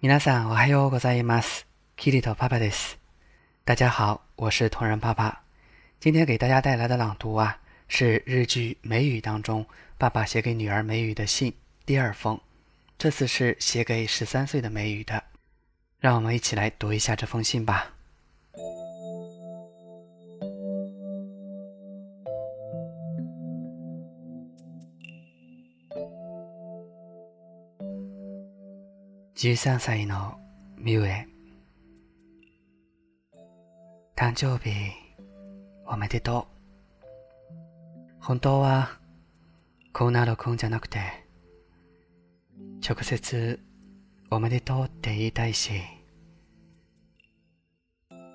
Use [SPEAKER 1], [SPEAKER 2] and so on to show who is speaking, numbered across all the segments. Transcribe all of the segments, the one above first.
[SPEAKER 1] 皆さんおはようございます。キリトパパです。大家好，我是同人爸爸。今天给大家带来的朗读啊，是日剧《梅雨》当中爸爸写给女儿梅雨的信第二封。这次是写给十三岁的梅雨的。让我们一起来读一下这封信吧。 13歳のミュウへ。誕生日おめでとう。本当はこうなるくんじゃなくて直接おめでとうって言いたいし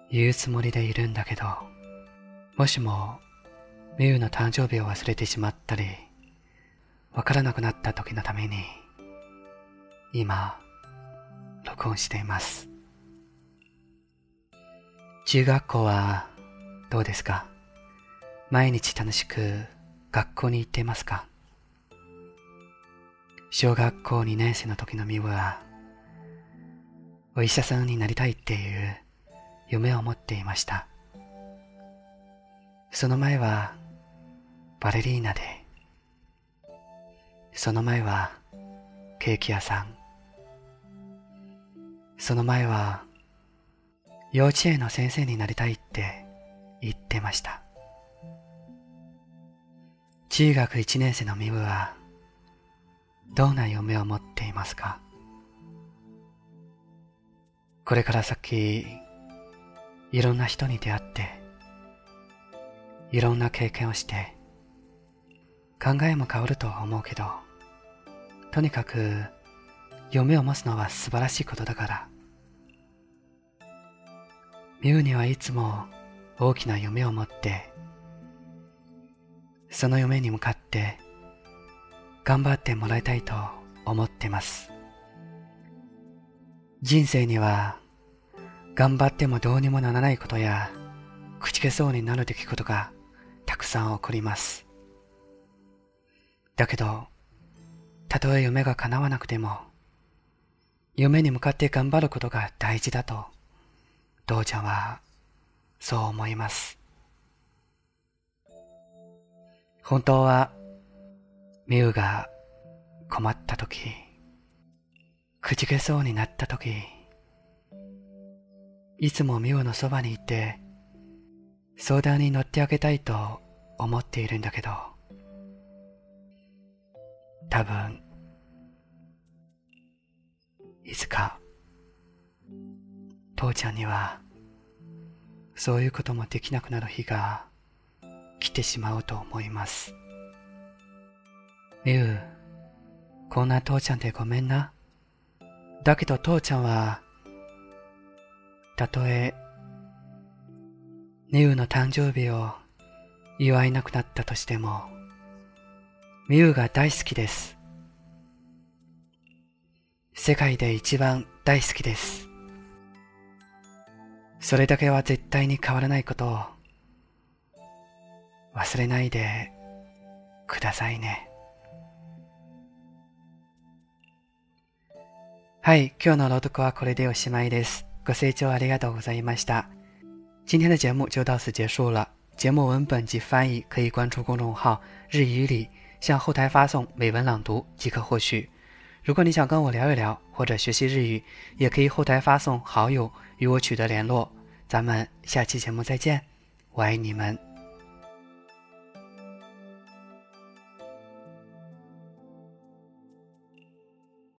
[SPEAKER 1] 言うつもりでいるんだけどもしもミュウの誕生日を忘れてしまったりわからなくなった時のために今録音しています。中学校はどうですか？毎日楽しく学校に行っていますか？小学校2年生の時のミウはお医者さんになりたいっていう夢を持っていました。その前はバレリーナで、その前はケーキ屋さん、その前は幼稚園の先生になりたいって言ってました。中学1年生のミブはどんな夢を持っていますか？これから先いろんな人に出会っていろんな経験をして考えも変わると思うけどとにかく夢を持つのは素晴らしいことだからミュウにはいつも大きな夢を持ってその夢に向かって頑張ってもらいたいと思ってます。人生には頑張ってもどうにもならないことや口けそうになる出来事がたくさん起こります。だけどたとえ夢が叶わなくても夢に向かって頑張ることが大事だと父ちゃんはそう思います。本当はミウが困った時くじけそうになった時いつもミウのそばにいて相談に乗ってあげたいと思っているんだけど多分いつかちゃんにはそういうこともできなくなる日が来てしまうと思います。ミュウ、こんな父ちゃんでごめんな。だけど父ちゃんは、たとえ、ミュウの誕生日を祝えなくなったとしても、ミュウが大好きです。世界で一番大好きです。それだけは絶対に変わらないことを忘れないでくださいね。はい、今日の朗読はこれでおしまいです。ご清聴ありがとうございました。今天的节目就到此结束了。节目文本及翻译可以关注公众号“日语里”，向后台发送“美文朗读”即可获取。如果你想跟我聊一聊或者学习日语，也可以后台发送好友与我取得联络。咱们下期节目再见，我爱你们。